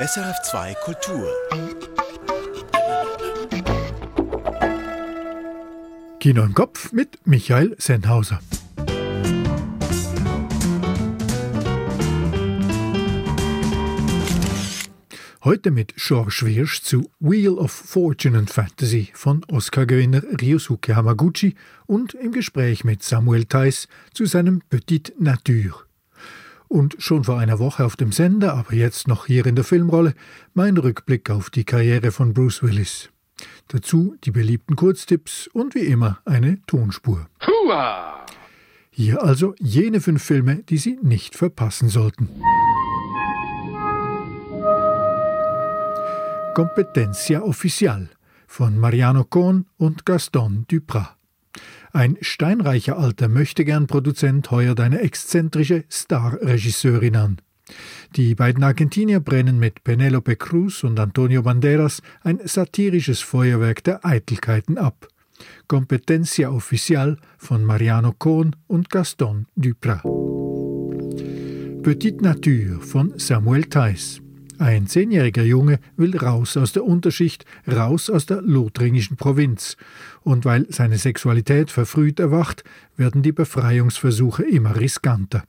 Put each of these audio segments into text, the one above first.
SRF2 Kultur. Kino im Kopf mit Michael Sennhauser. Heute mit George Wirsch zu Wheel of Fortune and Fantasy von Oscar-Gewinner Ryosuke Hamaguchi und im Gespräch mit Samuel Theiss zu seinem Petite Nature. Und schon vor einer Woche auf dem Sender, aber jetzt noch hier in der Filmrolle, mein Rückblick auf die Karriere von Bruce Willis. Dazu die beliebten Kurztipps und wie immer eine Tonspur. Hua! Hier also jene fünf Filme, die Sie nicht verpassen sollten. Competencia Oficial von Mariano Cohn und Gaston Duprat. Ein steinreicher alter Möchtegern-Produzent heuert eine exzentrische Star-Regisseurin an. Die beiden Argentinier brennen mit Penelope Cruz und Antonio Banderas ein satirisches Feuerwerk der Eitelkeiten ab. Competencia Oficial von Mariano Cohn und Gaston Duprat. Petite Nature von Samuel Theiss. Ein zehnjähriger Junge will raus aus der Unterschicht, raus aus der lothringischen Provinz. Und weil seine Sexualität verfrüht erwacht, werden die Befreiungsversuche immer riskanter.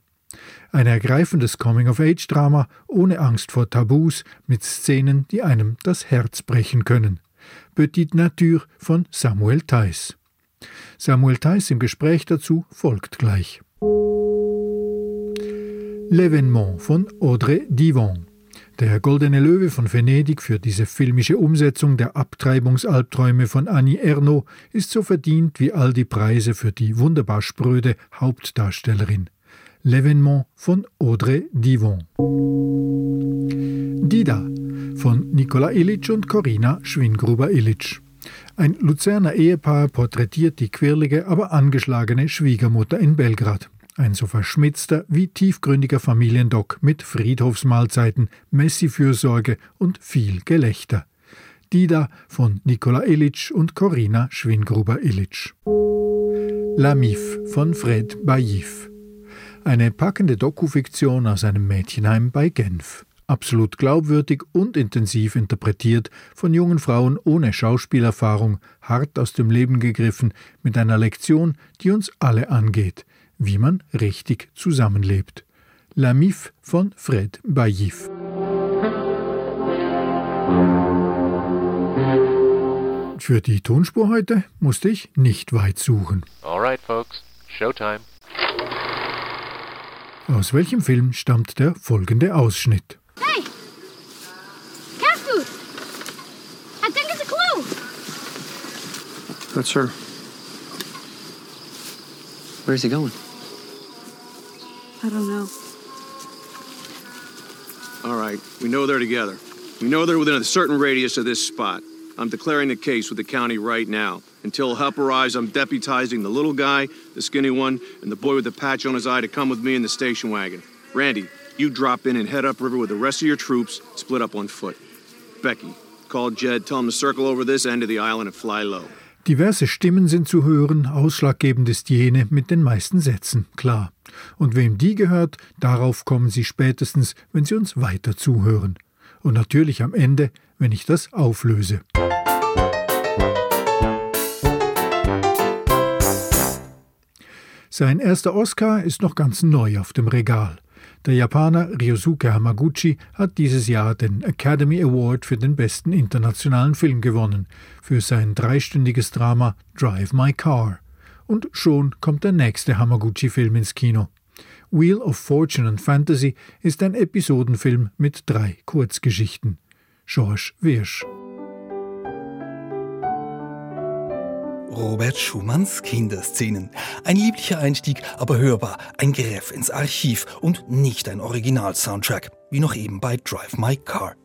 Ein ergreifendes Coming-of-Age-Drama ohne Angst vor Tabus, mit Szenen, die einem das Herz brechen können. Petite Nature von Samuel Theiss. Samuel Theiss im Gespräch dazu folgt gleich. L'Evénement von Audrey Divon. Der Goldene Löwe von Venedig für diese filmische Umsetzung der Abtreibungsalbträume von Annie Ernaux ist so verdient wie all die Preise für die wunderbar spröde Hauptdarstellerin. L'Evénement von Audrey Divon. Dida von Nikola Illich und Corina Schwingruber-Illich. Ein Luzerner Ehepaar porträtiert die quirlige, aber angeschlagene Schwiegermutter in Belgrad. Ein so verschmitzter wie tiefgründiger Familiendoc mit Friedhofsmahlzeiten, Messi-Fürsorge und viel Gelächter. Dida von Nikola Illich und Corina Schwingruber-Illich. La Mif von Fred Baïf. Eine packende Dokufiktion aus einem Mädchenheim bei Genf. Absolut glaubwürdig und intensiv interpretiert von jungen Frauen ohne Schauspielerfahrung, hart aus dem Leben gegriffen, mit einer Lektion, die uns alle angeht – wie man richtig zusammenlebt. La Mif von Fred Baïf. Für die Tonspur heute musste ich nicht weit suchen. Alright, folks. Showtime. Aus welchem Film stammt der folgende Ausschnitt? Hey! Cat food! I think it's a clue! That's her. Where's he going? I don't know. All right, we know they're together. We know they're within a certain radius of this spot. I'm declaring the case with the county right now. Until help arrives, I'm deputizing the little guy, the skinny one, and the boy with the patch on his eye to come with me in the station wagon. Randy, you drop in and head upriver with the rest of your troops, split up on foot. Becky, call Jed, tell him to circle over this end of the island and fly low. Diverse Stimmen sind zu hören, ausschlaggebend ist jene mit den meisten Sätzen, klar. Und wem die gehört, darauf kommen Sie spätestens, wenn Sie uns weiter zuhören. Und natürlich am Ende, wenn ich das auflöse. Sein erster Oscar ist noch ganz neu auf dem Regal. Der Japaner Ryosuke Hamaguchi hat dieses Jahr den Academy Award für den besten internationalen Film gewonnen, für sein dreistündiges Drama Drive My Car. Und schon kommt der nächste Hamaguchi-Film ins Kino. Wheel of Fortune and Fantasy ist ein Episodenfilm mit drei Kurzgeschichten. George Wirsch. Robert Schumanns Kinderszenen. Ein lieblicher Einstieg, aber hörbar, ein Greff ins Archiv und nicht ein Original-Soundtrack, wie noch eben bei Drive My Car.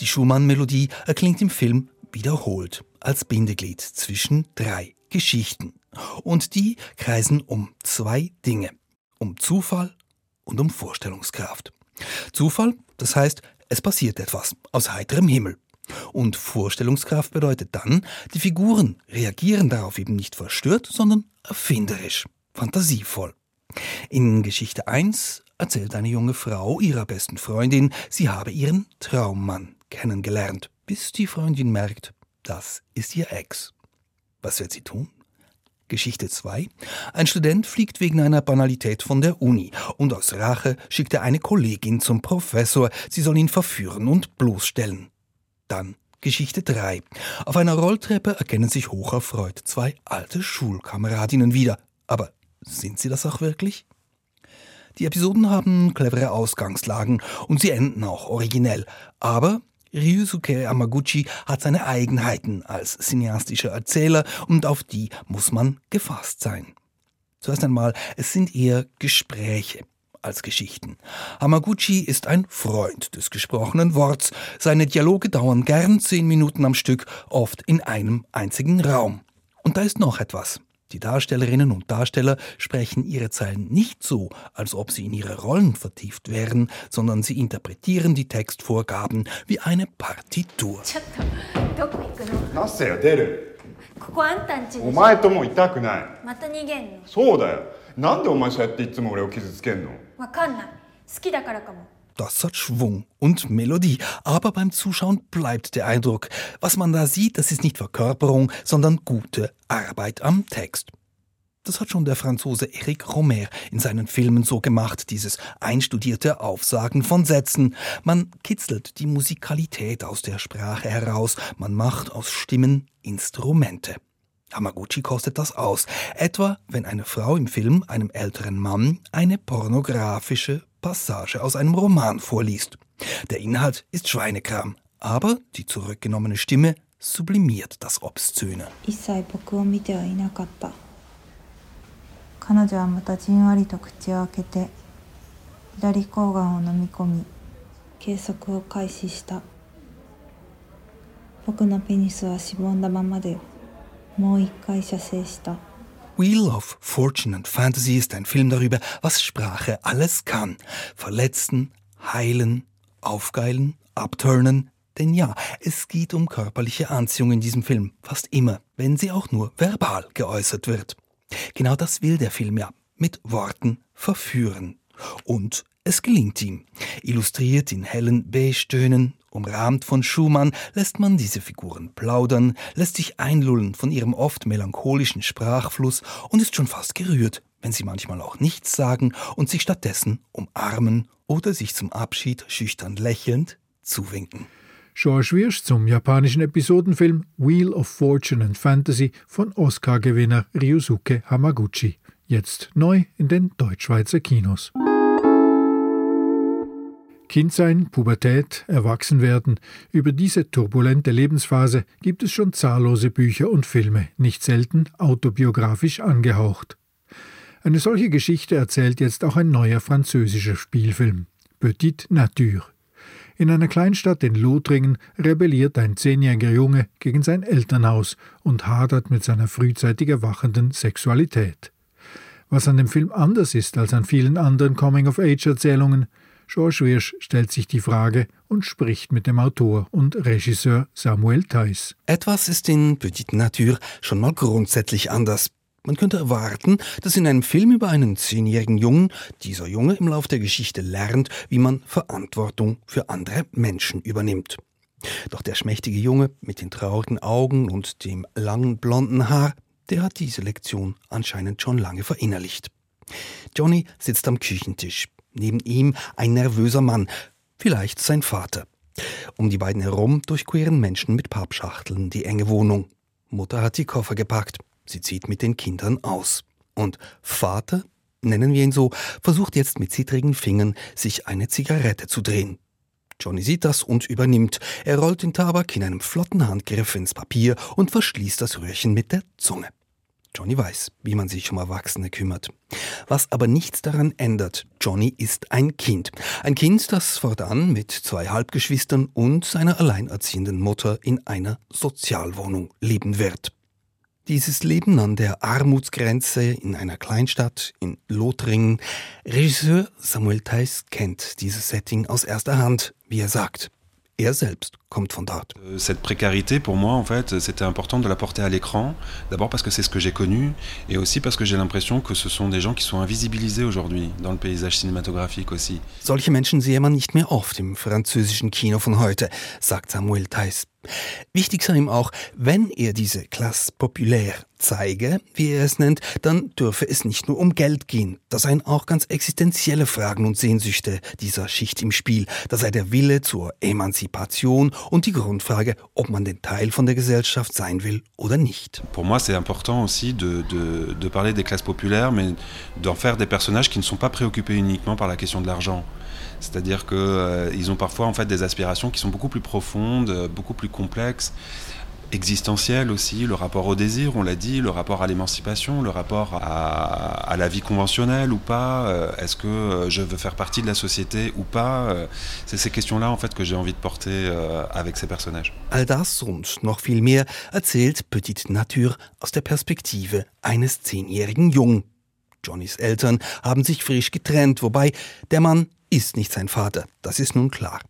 Die Schumann-Melodie erklingt im Film wiederholt als Bindeglied zwischen drei Geschichten. Und die kreisen um zwei Dinge. Um Zufall und um Vorstellungskraft. Zufall, das heißt, es passiert etwas aus heiterem Himmel. Und Vorstellungskraft bedeutet dann, die Figuren reagieren darauf eben nicht verstört, sondern erfinderisch, fantasievoll. In Geschichte 1 erzählt eine junge Frau ihrer besten Freundin, sie habe ihren Traummann kennengelernt, bis die Freundin merkt, das ist ihr Ex. Was wird sie tun? Geschichte 2. Ein Student fliegt wegen einer Banalität von der Uni und aus Rache schickt er eine Kollegin zum Professor, sie soll ihn verführen und bloßstellen. Dann Geschichte 3. Auf einer Rolltreppe erkennen sich hocherfreut zwei alte Schulkameradinnen wieder. Aber sind sie das auch wirklich? Die Episoden haben clevere Ausgangslagen und sie enden auch originell. Aber Ryusuke Yamaguchi hat seine Eigenheiten als cineastischer Erzähler und auf die muss man gefasst sein. Zuerst einmal, es sind eher Gespräche als Geschichten. Hamaguchi ist ein Freund des gesprochenen Worts. Seine Dialoge dauern gern zehn Minuten am Stück, oft in einem einzigen Raum. Und da ist noch etwas. Die Darstellerinnen und Darsteller sprechen ihre Zeilen nicht so, als ob sie in ihre Rollen vertieft wären, sondern sie interpretieren die Textvorgaben wie eine Partitur. ちょっとどこ行くのナッセよ出るここあんたんちでしょお前ともいたくないまた逃げんのそうだよなんでお前そうやっていつも俺を傷つけんのわかんない好きだからかも Das hat Schwung und Melodie, aber beim Zuschauen bleibt der Eindruck, was man da sieht, das ist nicht Verkörperung, sondern gute Arbeit am Text. Das hat schon der Franzose Eric Romer in seinen Filmen so gemacht, dieses einstudierte Aufsagen von Sätzen. Man kitzelt die Musikalität aus der Sprache heraus, man macht aus Stimmen Instrumente. Hamaguchi kostet das aus, etwa wenn eine Frau im Film einem älteren Mann eine pornografische Passage aus einem Roman vorliest. Der Inhalt ist Schweinekram, aber die zurückgenommene Stimme sublimiert das Obszöne. 一切僕を見てはいなかった彼女はまたじんわりと口を開けて左睾丸を飲み込み計測を開始した僕のペニスはしぼんだままで もう一回射精した Wheel of Fortune and Fantasy ist ein Film darüber, was Sprache alles kann. Verletzen, heilen, aufgeilen, abturnen. Denn ja, es geht um körperliche Anziehung in diesem Film. Fast immer, wenn sie auch nur verbal geäußert wird. Genau das will der Film ja. Mit Worten verführen. Und es gelingt ihm. Illustriert in hellen Beige-Tönen, umrahmt von Schumann, lässt man diese Figuren plaudern, lässt sich einlullen von ihrem oft melancholischen Sprachfluss und ist schon fast gerührt, wenn sie manchmal auch nichts sagen und sich stattdessen umarmen oder sich zum Abschied schüchtern lächelnd zuwinken. George Wirsch zum japanischen Episodenfilm Wheel of Fortune and Fantasy von Oscar-Gewinner Ryusuke Hamaguchi. Jetzt neu in den Deutschschweizer Kinos. Kindsein, Pubertät, Erwachsenwerden, über diese turbulente Lebensphase gibt es schon zahllose Bücher und Filme, nicht selten autobiografisch angehaucht. Eine solche Geschichte erzählt jetzt auch ein neuer französischer Spielfilm, Petite Nature. In einer Kleinstadt in Lothringen rebelliert ein zehnjähriger Junge gegen sein Elternhaus und hadert mit seiner frühzeitig erwachenden Sexualität. Was an dem Film anders ist als an vielen anderen Coming-of-Age-Erzählungen, George Wirsch stellt sich die Frage und spricht mit dem Autor und Regisseur Samuel Theiss. Etwas ist in Petite Nature schon mal grundsätzlich anders. Man könnte erwarten, dass in einem Film über einen zehnjährigen Jungen dieser Junge im Lauf der Geschichte lernt, wie man Verantwortung für andere Menschen übernimmt. Doch der schmächtige Junge mit den traurigen Augen und dem langen blonden Haar, der hat diese Lektion anscheinend schon lange verinnerlicht. Johnny sitzt am Küchentisch. Neben ihm ein nervöser Mann, vielleicht sein Vater. Um die beiden herum durchqueren Menschen mit Pappschachteln die enge Wohnung. Mutter hat die Koffer gepackt. Sie zieht mit den Kindern aus. Und Vater, nennen wir ihn so, versucht jetzt mit zittrigen Fingern, sich eine Zigarette zu drehen. Johnny sieht das und übernimmt. Er rollt den Tabak in einem flotten Handgriff ins Papier und verschließt das Röhrchen mit der Zunge. Johnny weiß, wie man sich um Erwachsene kümmert. Was aber nichts daran ändert, Johnny ist ein Kind. Ein Kind, das fortan mit zwei Halbgeschwistern und seiner alleinerziehenden Mutter in einer Sozialwohnung leben wird. Dieses Leben an der Armutsgrenze in einer Kleinstadt in Lothringen. Regisseur Samuel Theiss kennt dieses Setting aus erster Hand, wie er sagt. Er selbst kommt von dort. Euh, Cette précarité, pour moi, en fait, c'était important de la porter à l'écran. D'abord parce que c'est ce que j'ai connu, et aussi parce que j'ai l'impression que ce sont des gens qui sont invisibilisés aujourd'hui dans le paysage cinématographique aussi. Solche Menschen sehe man nicht mehr oft im französischen Kino von heute, sagt Samuel Theiss. Wichtig sei ihm auch, wenn er diese Classe populaire zeige, wie er es nennt, dann dürfe es nicht nur um Geld gehen. Da seien auch ganz existenzielle Fragen und Sehnsüchte dieser Schicht im Spiel. Da sei der Wille zur Emanzipation und die Grundfrage, ob man denn Teil von der Gesellschaft sein will oder nicht. Pour moi, c'est important aussi de, de, de parler des classes populaires, mais d'en faire des personnages qui ne sont pas préoccupés uniquement par la question de l'argent. C'est-à-dire qu'ils euh, ont parfois en fait des aspirations qui sont beaucoup plus profondes, euh, beaucoup plus complexes, existentielles aussi, le rapport au désir, on l'a dit, le rapport à l'émancipation, le rapport à, à, la vie conventionnelle ou pas, euh, est-ce que euh, je veux faire partie de la société ou pas, euh, c'est ces questions-là en fait que j'ai envie de porter avec ces personnages. All das und noch viel mehr erzählt Petite Nature aus der Perspektive eines zehnjährigen Jungen. Johnnys Eltern haben sich frisch getrennt, wobei der Mann ist nicht sein Vater, das ist nun klar.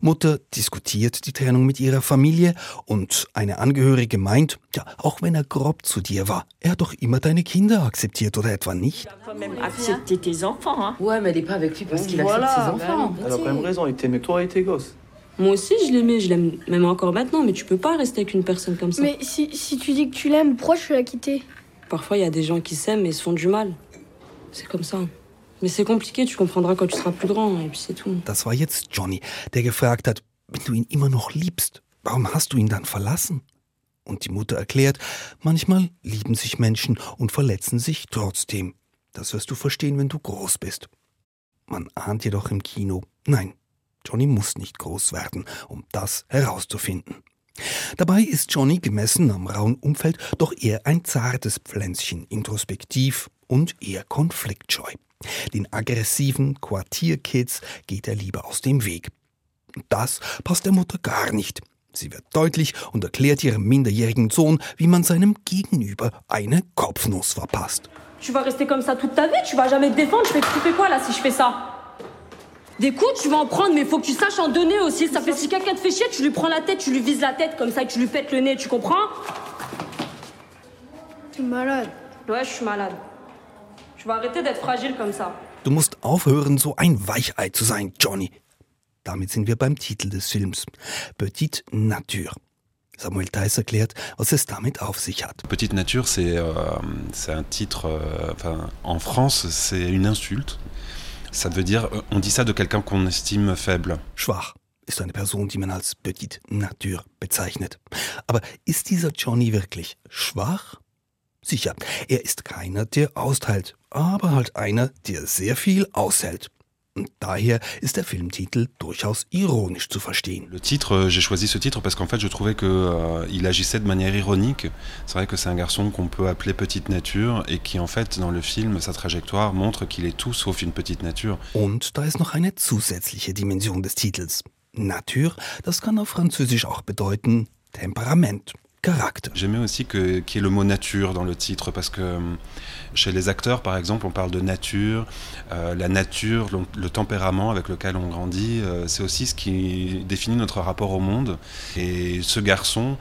Mutter diskutiert die Trennung mit ihrer Familie und eine Angehörige meint, ja, auch wenn er grob zu dir war, er hat doch immer deine Kinder akzeptiert oder etwa nicht? accepter tes enfants. Hein. Ouais, mais elle est pas avec lui parce qu'il accepte ses enfants. Elle a quand même raison, il t'aimait toi et tes gosses. Moi aussi, je l'aimais, je l'aime même encore maintenant, mais tu peux pas rester avec une personne comme ça. Mais si, si tu dis que tu l'aimes, pourquoi tu l'as quitté Parfois, il y a des gens qui s'aiment et se font du mal. C'est comme ça. Mais c'est compliqué, tu comprendras quand tu seras plus grand, et puis c'est tout. Das war jetzt Johnny, der gefragt hat, wenn du ihn immer noch liebst, warum hast du ihn dann verlassen? Und die Mutter erklärt, manchmal lieben sich Menschen und verletzen sich trotzdem. Das wirst du verstehen, wenn du groß bist. Man ahnt jedoch im Kino, nein, Johnny muss nicht groß werden, um das herauszufinden. Dabei ist Johnny gemessen am rauen Umfeld doch eher ein zartes Pflänzchen, introspektiv und eher konfliktscheu. Den aggressiven Quartierkids geht er lieber aus dem Weg. Das passt der Mutter gar nicht. Sie wird deutlich und erklärt ihrem minderjährigen Sohn, wie man seinem Gegenüber eine Kopfnuss verpasst. Tu vas rester comme ça toute ta vie, tu vas jamais te défendre, je fais, tu fais quoi là si je fais ça Des coups, tu vas en prendre, mais faut que tu saches en donner aussi. Ça fait si quelqu'un te fait chier, tu lui prends la tête, tu lui vises la tête comme ça et tu lui pètes le nez, tu comprends T'es malade. Ouais, je suis malade. Du musst aufhören, so ein Weichei zu sein, Johnny. Damit sind wir beim Titel des Films. Petite Nature. Samuel Theiss erklärt, was es damit auf sich hat. Petite Nature, c'est euh, un titre, euh, enfin, en France, c'est une insulte. Ça veut dire, euh, on dit ça de quelqu'un qu'on estime faible. Schwach ist eine Person, die man als Petite Nature bezeichnet. Aber ist dieser Johnny wirklich schwach? Sicher, er ist keiner, der austeilt, aber halt einer, der sehr viel aushält. Und daher ist der Filmtitel durchaus ironisch zu verstehen. Le titre, j'ai choisi ce titre parce qu'en fait, je trouvais que euh, il agissait de manière ironique. C'est vrai que c'est un garçon qu'on peut appeler petite nature et qui, en fait, dans le film, sa trajectoire montre qu'il est tout sauf une petite nature. Und da ist noch eine zusätzliche Dimension des Titels. Nature, das kann auf Französisch auch bedeuten Temperament. J'aimais aussi qu'il y ait le mot nature dans le titre parce que euh, chez les acteurs, par exemple, on parle de nature, euh, la nature, le, le tempérament avec lequel on grandit, euh, c'est aussi ce qui définit notre rapport au monde. Et ce garçon,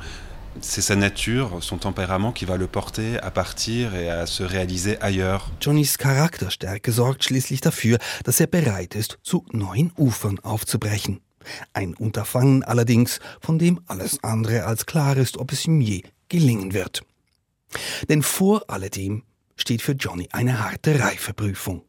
c'est sa nature, son tempérament qui va le porter à partir et à se réaliser ailleurs. Johnnys Charakterstärke sorgt schließlich dafür, dass er bereit ist, zu neuen Ufern aufzubrechen. Ein Unterfangen allerdings, von dem alles andere als klar ist, ob es ihm je gelingen wird. Denn vor alledem steht für Johnny eine harte Reifeprüfung.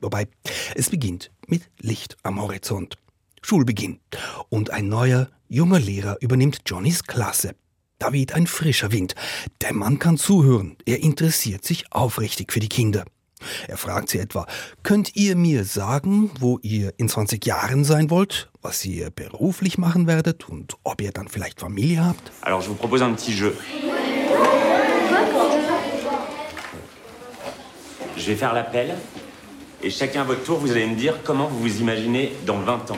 Wobei, es beginnt mit Licht am Horizont. Schulbeginn. Und ein neuer, junger Lehrer übernimmt Johnnys Klasse. Da weht ein frischer Wind. Der Mann kann zuhören. Er interessiert sich aufrichtig für die Kinder. Er fragt sie etwa, könnt ihr mir sagen, wo ihr in 20 Jahren sein wollt, was ihr beruflich machen werdet und ob ihr dann vielleicht Familie habt? Alors je vous propose un petit jeu. Je vais faire l'appel et chacun à votre tour, vous allez me dire comment vous vous imaginez dans 20 ans.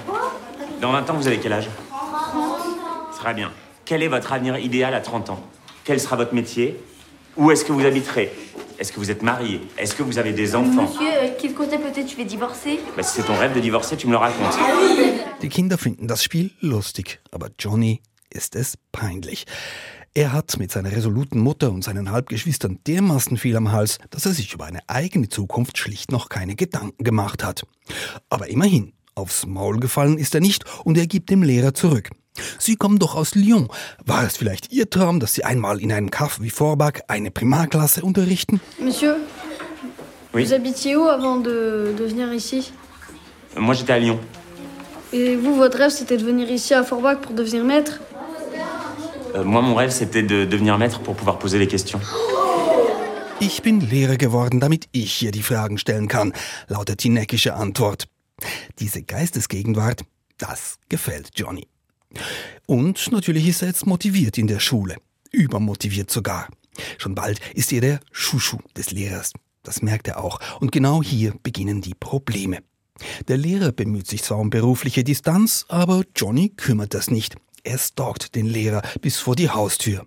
Dans 20 ans, vous avez quel âge? Très bien. Quel est votre avenir idéal à 30 ans? Quel sera votre métier? Où est-ce que vous habiterez? Est-ce que vous êtes marié? Est-ce que vous avez des enfants? Monsieur, euh, quel côté peut-être tu vas divorcer? Bah, Si c'est ton rêve de divorcer, tu me le racontes. Die Kinder finden das Spiel lustig, aber Johnny ist es peinlich. Er hat mit seiner resoluten Mutter und seinen Halbgeschwistern dermaßen viel am Hals, dass er sich über eine eigene Zukunft schlicht noch keine Gedanken gemacht hat. Aber immerhin, aufs Maul gefallen ist er nicht und er gibt dem Lehrer zurück. Sie kommen doch aus Lyon. War es vielleicht Ihr Traum, dass Sie einmal in einem Kaff wie Forbach eine Primarklasse unterrichten? Monsieur, Oui. vous habitiez où avant de, de venir ici Moi, j'étais à Lyon. Et vous, votre rêve, c'était de venir ici à Forbach pour devenir maître Euh, moi, mon rêve, c'était de devenir maître pour pouvoir poser les questions. Ich bin Lehrer geworden, damit ich hier die Fragen stellen kann, lautet die neckische Antwort. Diese Geistesgegenwart, das gefällt Johnny. Und natürlich ist er jetzt motiviert in der Schule. Übermotiviert sogar. Schon bald ist er der Schuschu des Lehrers. Das merkt er auch. Und genau hier beginnen die Probleme. Der Lehrer bemüht sich zwar um berufliche Distanz, aber Johnny kümmert das nicht. Er stalkt den Lehrer bis vor die Haustür.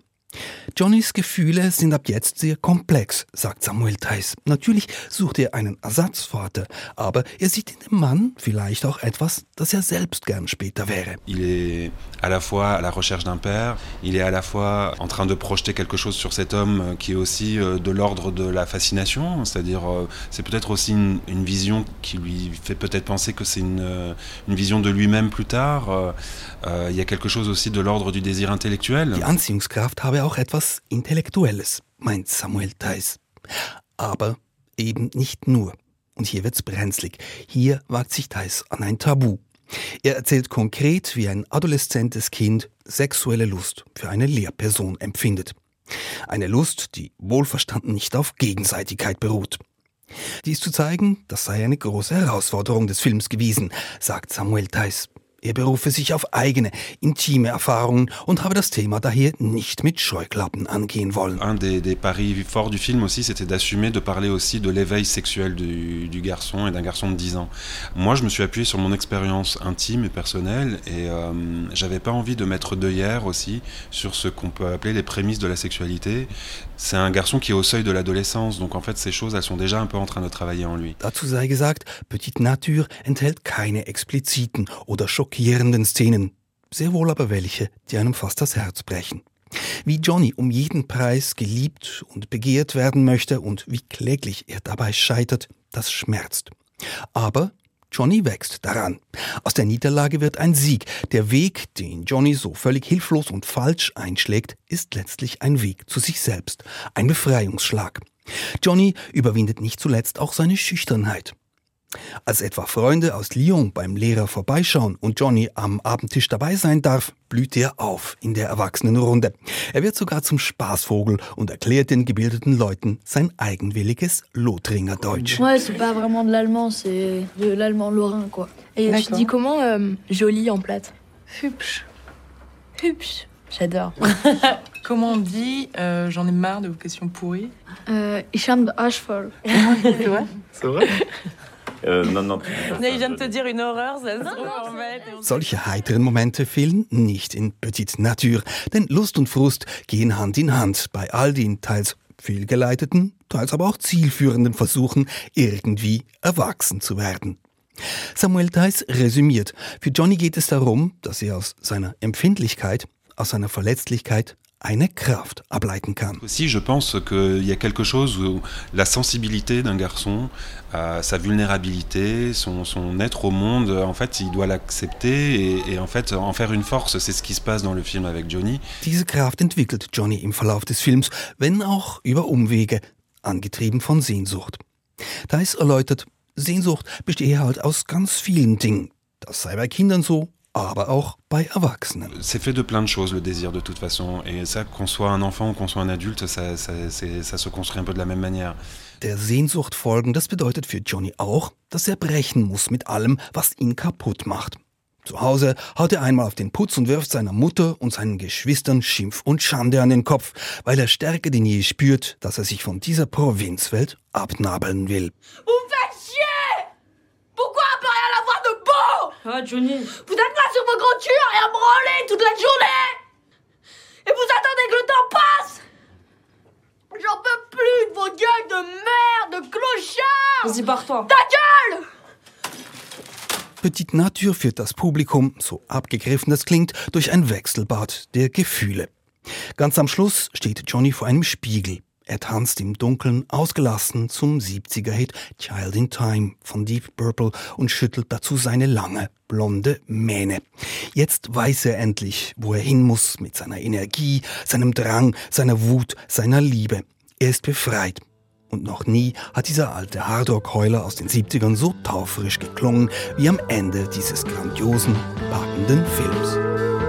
Johnnys Gefühle sind ab jetzt sehr komplex, sagt Samuel Theis. Natürlich sucht er einen Ersatzvater, aber er sieht in dem Mann vielleicht auch etwas, das er selbst gern später wäre. Il est à la fois à la recherche d'un père, il est à la fois en train de projeter quelque chose sur cet homme euh, qui est aussi euh, de l'ordre de la fascination, c'est-à-dire euh, c'est peut-être aussi une, une vision qui lui fait peut-être penser que c'est une, une vision de lui-même plus tard. Euh, Il y a quelque chose aussi de l'ordre du désir intellectuel. Die Anziehungskraft habe auch etwas Intellektuelles, meint Samuel Theis. Aber eben nicht nur. Und hier wird's brenzlig. Hier wagt sich Theis an ein Tabu. Er erzählt konkret, wie ein adoleszentes Kind sexuelle Lust für eine Lehrperson empfindet. Eine Lust, die wohlverstanden nicht auf Gegenseitigkeit beruht. Dies zu zeigen, das sei eine große Herausforderung des Films gewesen, sagt Samuel Theis. Er berufe sich auf eigene, intime Erfahrungen und habe das Thema daher nicht mit Scheuklappen angehen wollen. Un des, des paris forts du film aussi, c'était d'assumer de parler aussi de l'éveil sexuel du, du garçon et d'un garçon de 10 ans. Moi, je me suis appuyé sur mon expérience intime et personnelle et euh, j'avais pas envie de mettre d'œillère aussi sur ce qu'on peut appeler les prémices de la sexualité. C'est un garçon qui est au seuil de l'adolescence, donc en fait, ces choses, elles sont déjà un peu en train de travailler en lui. Dazu sei gesagt, Petite Nature enthält keine expliziten oder schockierenden Szenen, sehr wohl aber welche, die einem fast das Herz brechen. Wie Johnny um jeden Preis geliebt und begehrt werden möchte und wie kläglich er dabei scheitert, das schmerzt. Aber Johnny wächst daran. Aus der Niederlage wird ein Sieg. Der Weg, den Johnny so völlig hilflos und falsch einschlägt, ist letztlich ein Weg zu sich selbst. Ein Befreiungsschlag. Johnny überwindet nicht zuletzt auch seine Schüchternheit. Als etwa Freunde aus Lyon beim Lehrer vorbeischauen und Johnny am Abendtisch dabei sein darf, blüht er auf in der Erwachsenenrunde. Er wird sogar zum Spaßvogel und erklärt den gebildeten Leuten sein eigenwilliges Lothringer Deutsch. Ouais, c'est pas vraiment de l'allemand, c'est de l'allemand lorrain, quoi. Et tu dis comment euh, joli en plate Hübsch. Hübsch. J'adore. Comment on dit euh, J'en ai marre de vos questions pourries Euh, ich habe de Arsch voll. C'est vrai Non, non. Mais il vient de te dire une horreur, fait. Solche heiteren Momente fehlen nicht in Petite Nature, denn Lust und Frust gehen Hand in Hand bei all den teils fehlgeleiteten, teils aber auch zielführenden Versuchen, irgendwie erwachsen zu werden. Samuel Theis resümiert, für Johnny geht es darum, dass er aus seiner Empfindlichkeit, aus seiner Verletzlichkeit eine Kraft ableiten kann. Aussi, je pense qu'il y a quelque chose où la sensibilité d'un garçon, euh, sa vulnérabilité, son, son être au monde, en fait, il doit l'accepter et, et en fait en faire une force. C'est ce qui se passe dans le film avec Johnny. Diese Kraft entwickelt Johnny im Verlauf des Films, wenn auch über Umwege, angetrieben von Sehnsucht. Theis erläutert, Sehnsucht bestehe halt aus ganz vielen Dingen. Das sei bei Kindern so, aber auch bei Erwachsenen. C'est fait de plein de choses, le désir, de toute façon. Et ça, qu'on soit un enfant ou qu'on soit un adulte, ça, ça, c'est- ça se construit un peu de la même manière. Der Sehnsucht folgen, das bedeutet für Johnny auch, dass er brechen muss mit allem, was ihn kaputt macht. Zu Hause haut er einmal auf den Putz und wirft seiner Mutter und seinen Geschwistern Schimpf und Schande an den Kopf, weil er stärker denn je spürt, dass er sich von dieser Provinzwelt abnabeln will. Faites chier Pourquoi on peut rien avoir de beau Ah, Johnny. Vous êtes là sur vos gros culs à branler toute la journée Et vous attendez que le temps passe J'en peux plus de vos gueules de merde, de clochards Vas-y, barre-toi. Ta gueule Petite Nature führt das Publikum, so abgegriffen das klingt, durch ein Wechselbad der Gefühle. Ganz am Schluss steht Johnny vor einem Spiegel. Er tanzt im Dunkeln ausgelassen zum 70er-Hit Child in Time von Deep Purple und schüttelt dazu seine lange, blonde Mähne. Jetzt weiß er endlich, wo er hin muss mit seiner Energie, seinem Drang, seiner Wut, seiner Liebe. Er ist befreit. Und noch nie hat dieser alte Hardrock-Heuler aus den 70ern so taufrisch geklungen wie am Ende dieses grandiosen, packenden Films.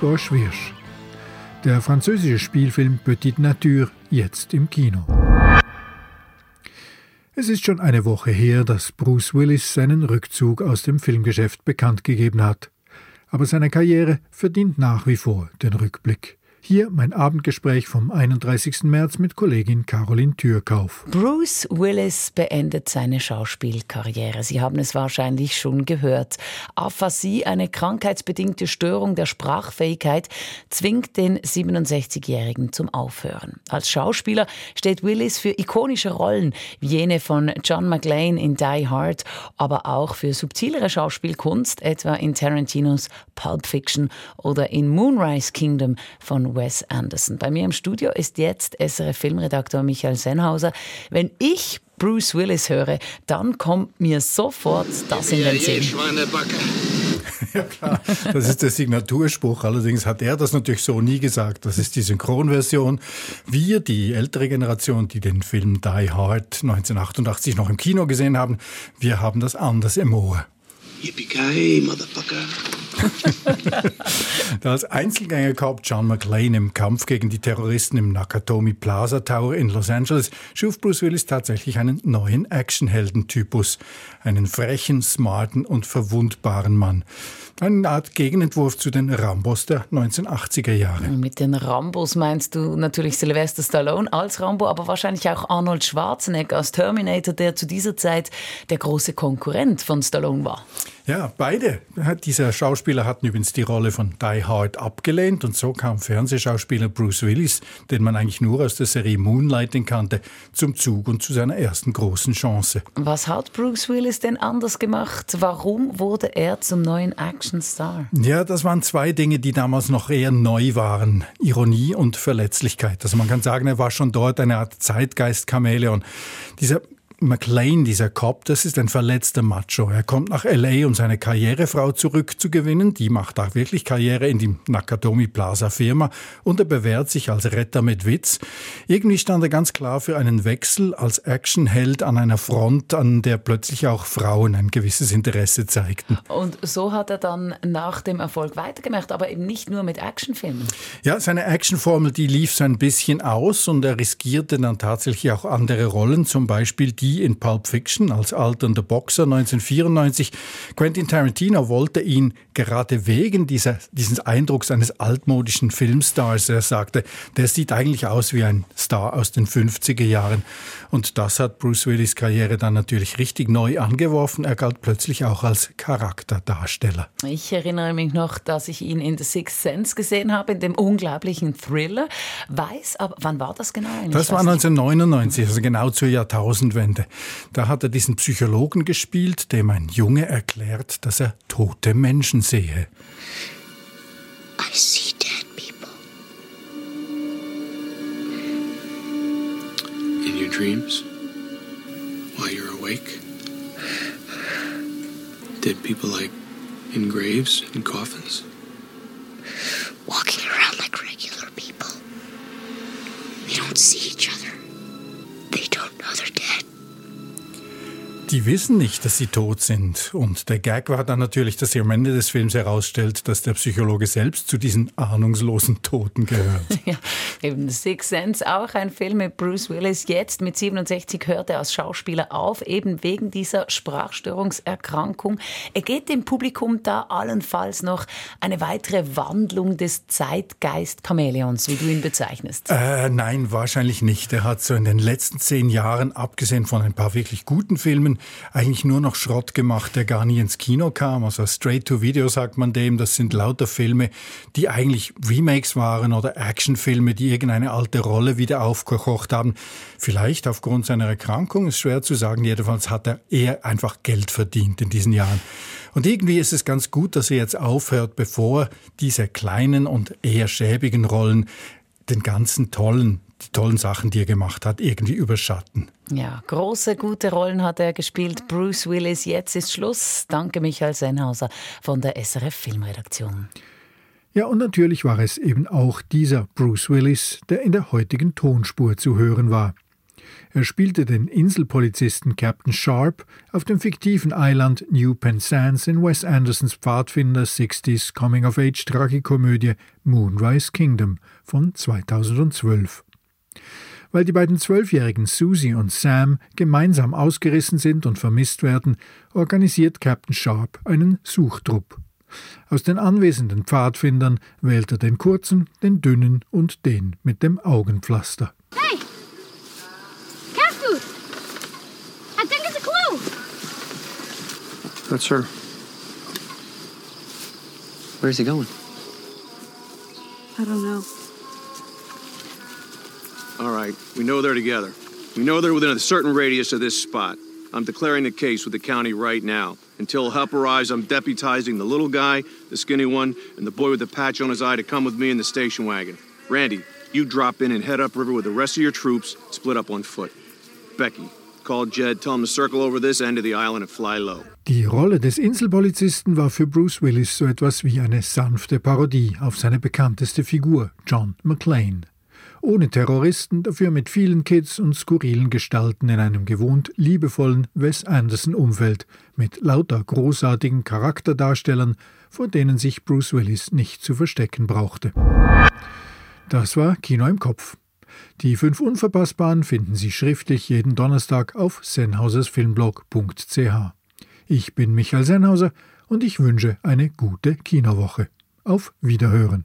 Georges Wirsch. Der französische Spielfilm Petite Nature, jetzt im Kino. Es ist schon eine Woche her, dass Bruce Willis seinen Rückzug aus dem Filmgeschäft bekannt gegeben hat. Aber seine Karriere verdient nach wie vor den Rückblick. Hier mein Abendgespräch vom 31. März mit Kollegin Caroline Türkauf. Bruce Willis beendet seine Schauspielkarriere. Sie haben es wahrscheinlich schon gehört. Aphasie, eine krankheitsbedingte Störung der Sprachfähigkeit, zwingt den 67-Jährigen zum Aufhören. Als Schauspieler steht Willis für ikonische Rollen wie jene von John McClane in Die Hard, aber auch für subtilere Schauspielkunst, etwa in Tarantinos Pulp Fiction oder in Moonrise Kingdom von Wes Anderson. Bei mir im Studio ist jetzt SRF Filmredakteur Michael Sennhauser. Wenn ich Bruce Willis höre, dann kommt mir sofort das in den Sinn. Ja klar, das ist der Signaturspruch. Allerdings hat er das natürlich so nie gesagt. Das ist die Synchronversion. Wir, die ältere Generation, die den Film Die Hard 1988 noch im Kino gesehen haben, wir haben das anders im Ohr. Yippie-ki, Motherfucker. Als Einzelgänger Cop John McClane im Kampf gegen die Terroristen im Nakatomi Plaza Tower in Los Angeles schuf Bruce Willis tatsächlich einen neuen Actionheldentypus. Einen frechen, smarten und verwundbaren Mann. Eine Art Gegenentwurf zu den Rambos der 1980er Jahre. Mit den Rambos meinst du natürlich Sylvester Stallone als Rambo, aber wahrscheinlich auch Arnold Schwarzenegger als Terminator, der zu dieser Zeit der große Konkurrent von Stallone war. Ja, beide. Dieser Schauspieler hatten übrigens die Rolle von Die Hard abgelehnt und so kam Fernsehschauspieler Bruce Willis, den man eigentlich nur aus der Serie Moonlighting kannte, zum Zug und zu seiner ersten großen Chance. Was hat Bruce Willis denn anders gemacht? Warum wurde er zum neuen Actionstar? Ja, das waren zwei Dinge, die damals noch eher neu waren. Ironie und Verletzlichkeit. Also man kann sagen, er war schon dort eine Art Zeitgeist-Chamäleon. Dieser McLean, dieser Cop, das ist ein verletzter Macho. Er kommt nach L.A., um seine Karrierefrau zurückzugewinnen. Die macht auch wirklich Karriere in die Nakatomi Plaza Firma und er bewährt sich als Retter mit Witz. Irgendwie stand er ganz klar für einen Wechsel als Actionheld an einer Front, an der plötzlich auch Frauen ein gewisses Interesse zeigten. Und so hat er dann nach dem Erfolg weitergemacht, aber eben nicht nur mit Actionfilmen. Ja, seine Actionformel, die lief so ein bisschen aus und er riskierte dann tatsächlich auch andere Rollen, zum Beispiel die in Pulp Fiction als alternder Boxer 1994. Quentin Tarantino wollte ihn gerade wegen dieser, dieses Eindrucks eines altmodischen Filmstars, er sagte, der sieht eigentlich aus wie ein Star aus den 50er Jahren. Und das hat Bruce Willis Karriere dann natürlich richtig neu angeworfen. Er galt plötzlich auch als Charakterdarsteller. Ich erinnere mich noch, dass ich ihn in The Sixth Sense gesehen habe, in dem unglaublichen Thriller. Weiß, aber wann war das genau? Das war 1999, also genau zur Jahrtausendwende. Da hat er diesen Psychologen gespielt, dem ein Junge erklärt, dass er tote Menschen sehe. I see dead people. In your dreams? While you're awake? Dead people like in graves and coffins? Walking around like regular people. They don't see each other. They don't know they're dead. Die wissen nicht, dass sie tot sind. Und der Gag war dann natürlich, dass sie am Ende des Films herausstellt, dass der Psychologe selbst zu diesen ahnungslosen Toten gehört. Ja, eben Six Sense, auch ein Film mit Bruce Willis. Jetzt mit 67 hört er als Schauspieler auf, eben wegen dieser Sprachstörungserkrankung. Er geht dem Publikum da allenfalls noch eine weitere Wandlung des Zeitgeist-Chamäleons, wie du ihn bezeichnest. Äh, nein, wahrscheinlich nicht. Er hat so in den letzten zehn Jahren, abgesehen von ein paar wirklich guten Filmen, eigentlich nur noch Schrott gemacht, der gar nie ins Kino kam. Also Straight-to-Video sagt man dem. Das sind lauter Filme, die eigentlich Remakes waren oder Actionfilme, die irgendeine alte Rolle wieder aufgekocht haben. Vielleicht aufgrund seiner Erkrankung, ist schwer zu sagen. Jedenfalls hat er eher einfach Geld verdient in diesen Jahren. Und irgendwie ist es ganz gut, dass er jetzt aufhört, bevor diese kleinen und eher schäbigen Rollen den ganzen tollen, die tollen Sachen, die er gemacht hat, irgendwie überschatten. Ja, große, gute Rollen hat er gespielt. Bruce Willis, jetzt ist Schluss. Danke Michael Sennhauser von der SRF Filmredaktion. Ja, und natürlich war es eben auch dieser Bruce Willis, der in der heutigen Tonspur zu hören war. Er spielte den Inselpolizisten Captain Sharp auf dem fiktiven Eiland New Penzance in Wes Andersons Pfadfinder 60s Coming-of-Age-Tragikomödie Moonrise Kingdom von 2012. Weil die beiden zwölfjährigen Susie und Sam gemeinsam ausgerissen sind und vermisst werden, organisiert Captain Sharp einen Suchtrupp. Aus den anwesenden Pfadfindern wählt er den kurzen, den dünnen und den mit dem Augenpflaster. Hey! Food! I think it's a clue! That's her. Where's he going? I don't know. All right, we know they're together. We know they're within a certain radius of this spot. I'm declaring the case with the county right now. Until help arrives, I'm deputizing the little guy, the skinny one, and the boy with the patch on his eye to come with me in the station wagon. Randy, you drop in and head upriver with the rest of your troops, split up on foot. Becky, call Jed, tell him to circle over this end of the island and fly low. Die Rolle des Inselpolizisten war für Bruce Willis so etwas wie eine sanfte Parodie auf seine bekannteste Figur, John McClane. Ohne Terroristen, dafür mit vielen Kids und skurrilen Gestalten in einem gewohnt liebevollen Wes Anderson-Umfeld, mit lauter großartigen Charakterdarstellern, vor denen sich Bruce Willis nicht zu verstecken brauchte. Das war Kino im Kopf. Die fünf Unverpassbaren finden Sie schriftlich jeden Donnerstag auf sennhausersfilmblog.ch. Ich bin Michael Sennhauser und ich wünsche eine gute Kinowoche. Auf Wiederhören.